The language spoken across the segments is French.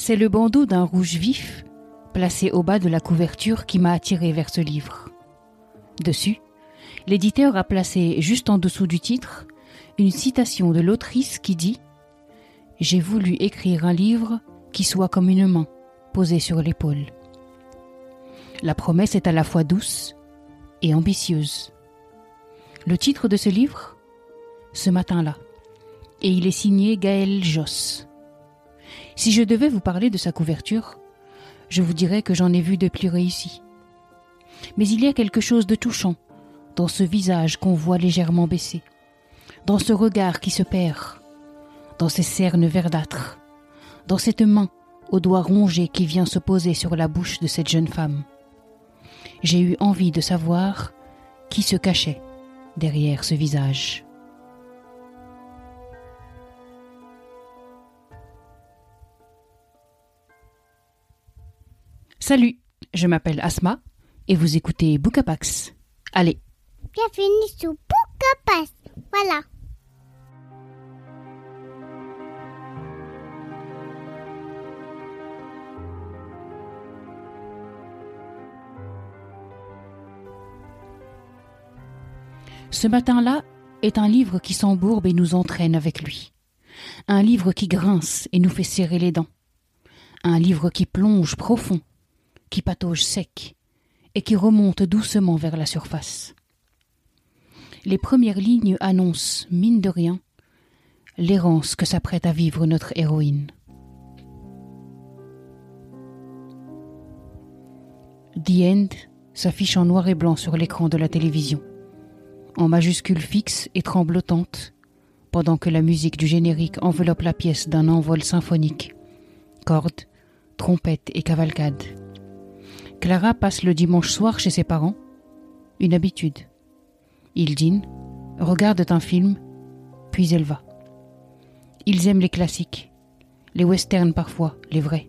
C'est le bandeau d'un rouge vif, placé au bas de la couverture, qui m'a attiré vers ce livre. Dessus, l'éditeur a placé juste en dessous du titre une citation de l'autrice qui dit J'ai voulu écrire un livre qui soit comme une main posée sur l'épaule. La promesse est à la fois douce et ambitieuse. Le titre de ce livre Ce matin-là. Et il est signé Gaël Josse. Si je devais vous parler de sa couverture, je vous dirais que j'en ai vu de plus réussis. Mais il y a quelque chose de touchant dans ce visage qu'on voit légèrement baissé, dans ce regard qui se perd, dans ces cernes verdâtres, dans cette main aux doigts rongés qui vient se poser sur la bouche de cette jeune femme. J'ai eu envie de savoir qui se cachait derrière ce visage. Salut, je m'appelle Asma et vous écoutez Bookapax. Allez. Bienvenue sur Bookapax. Voilà. Ce matin-là est un livre qui s'embourbe et nous entraîne avec lui. Un livre qui grince et nous fait serrer les dents. Un livre qui plonge profond, qui patauge sec et qui remonte doucement vers la surface. Les premières lignes annoncent, mine de rien, l'errance que s'apprête à vivre notre héroïne. The End s'affiche en noir et blanc sur l'écran de la télévision en majuscules fixes et tremblotantes, pendant que la musique du générique enveloppe la pièce d'un envol symphonique. Cordes, trompettes et cavalcades. Clara passe le dimanche soir chez ses parents. Une habitude. Ils dînent, regardent un film, puis elle va. Ils aiment les classiques, les westerns parfois, les vrais.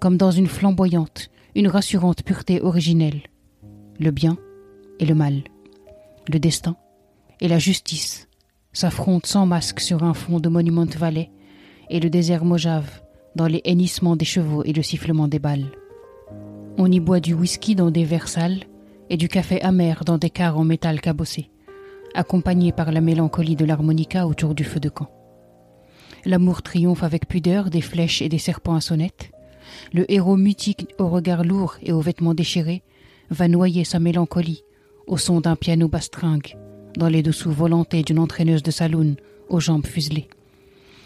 Comme dans une flamboyante, une rassurante pureté originelle. Le bien et le mal le destin et la justice s'affrontent sans masque sur un fond de Monument Valley et le désert Mojave dans les hennissements des chevaux et le sifflement des balles. On y boit du whisky dans des verres et du café amer dans des quarts en métal cabossé, accompagné par la mélancolie de l'harmonica autour du feu de camp. L'amour triomphe avec pudeur des flèches et des serpents à sonnettes. Le héros mutique au regard lourd et aux vêtements déchirés va noyer sa mélancolie au son d'un piano bastringue, dans les dessous volontés d'une entraîneuse de saloon aux jambes fuselées,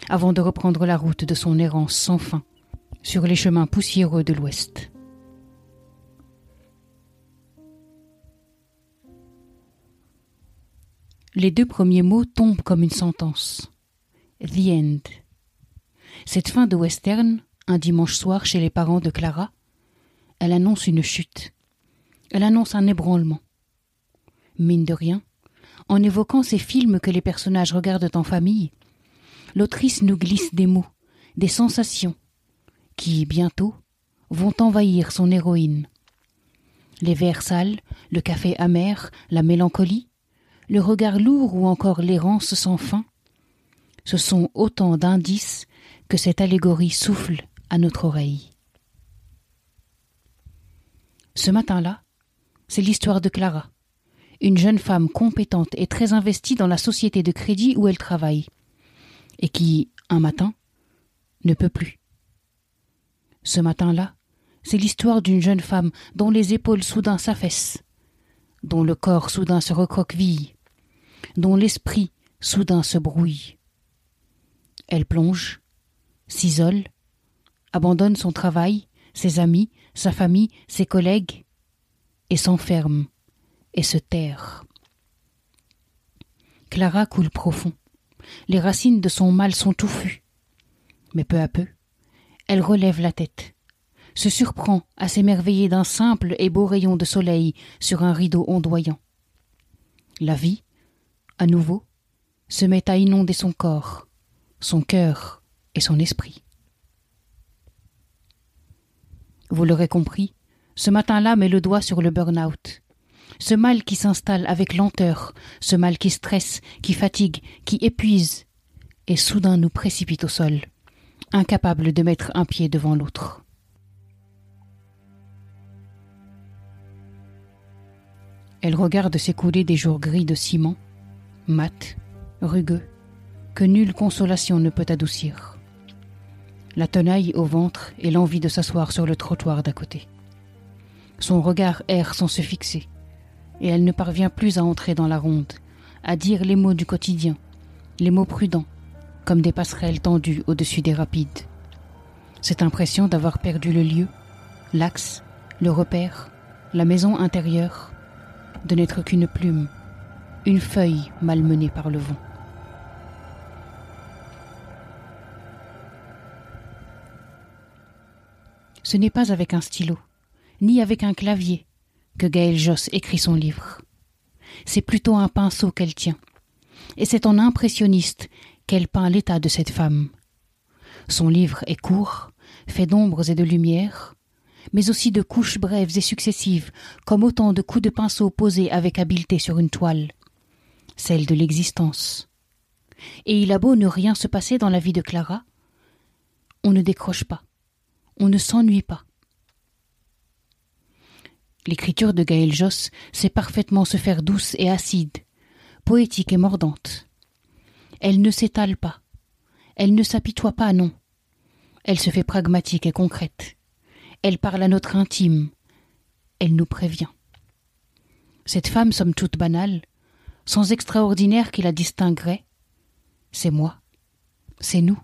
avant de reprendre la route de son errance sans fin sur les chemins poussiéreux de l'Ouest. Les deux premiers mots tombent comme une sentence. The End. Cette fin de western, un dimanche soir chez les parents de Clara, elle annonce une chute. Elle annonce un ébranlement mine de rien, en évoquant ces films que les personnages regardent en famille, l'autrice nous glisse des mots, des sensations, qui, bientôt, vont envahir son héroïne. Les verres sales, le café amer, la mélancolie, le regard lourd ou encore l'errance sans fin, ce sont autant d'indices que cette allégorie souffle à notre oreille. Ce matin-là, c'est l'histoire de Clara, une jeune femme compétente et très investie dans la société de crédit où elle travaille, et qui, un matin, ne peut plus. Ce matin-là, c'est l'histoire d'une jeune femme dont les épaules soudain s'affaissent, dont le corps soudain se recroqueville, dont l'esprit soudain se brouille. Elle plonge, s'isole, abandonne son travail, ses amis, sa famille, ses collègues, et s'enferme et se taire. Clara coule profond. Les racines de son mal sont touffues. Mais peu à peu, elle relève la tête, se surprend à s'émerveiller d'un simple et beau rayon de soleil sur un rideau ondoyant. La vie, à nouveau, se met à inonder son corps, son cœur et son esprit. Vous l'aurez compris, ce matin-là met le doigt sur le burn-out, ce mal qui s'installe avec lenteur, ce mal qui stresse, qui fatigue, qui épuise, et soudain nous précipite au sol, incapable de mettre un pied devant l'autre. Elle regarde s'écouler des jours gris de ciment, mat, rugueux, que nulle consolation ne peut adoucir. La tenaille au ventre et l'envie de s'asseoir sur le trottoir d'à côté. Son regard erre sans se fixer, et elle ne parvient plus à entrer dans la ronde, à dire les mots du quotidien, les mots prudents, comme des passerelles tendues au-dessus des rapides. Cette impression d'avoir perdu le lieu, l'axe, le repère, la maison intérieure, de n'être qu'une plume, une feuille malmenée par le vent. Ce n'est pas avec un stylo, ni avec un clavier, que Gaël Josse écrit son livre. C'est plutôt un pinceau qu'elle tient, et c'est en impressionniste qu'elle peint l'état de cette femme. Son livre est court, fait d'ombres et de lumières, mais aussi de couches brèves et successives, comme autant de coups de pinceau posés avec habileté sur une toile, celle de l'existence. Et il a beau ne rien se passer dans la vie de Clara, on ne décroche pas, on ne s'ennuie pas. L'écriture de Gaël Josse sait parfaitement se faire douce et acide, poétique et mordante. Elle ne s'étale pas, elle ne s'apitoie pas, non. Elle se fait pragmatique et concrète. Elle parle à notre intime. Elle nous prévient. Cette femme, somme toute banale, sans extraordinaire qui la distinguerait, c'est moi, c'est nous.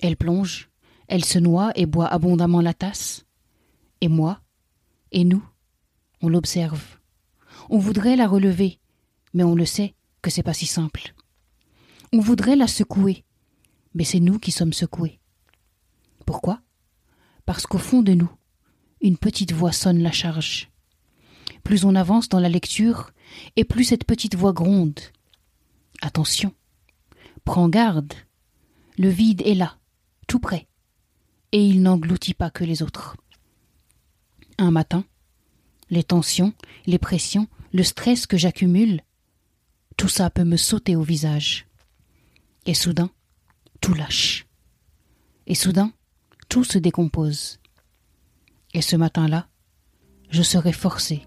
Elle plonge, elle se noie et boit abondamment la tasse. Et moi, et nous, on l'observe. On voudrait la relever, mais on le sait que c'est pas si simple. On voudrait la secouer, mais c'est nous qui sommes secoués. Pourquoi? Parce qu'au fond de nous, une petite voix sonne la charge. Plus on avance dans la lecture, et plus cette petite voix gronde. Attention, prends garde, le vide est là, tout près, et il n'engloutit pas que les autres. Un matin, les tensions, les pressions, le stress que j'accumule, tout ça peut me sauter au visage. Et soudain, tout lâche. Et soudain, tout se décompose. Et ce matin-là, je serai forcé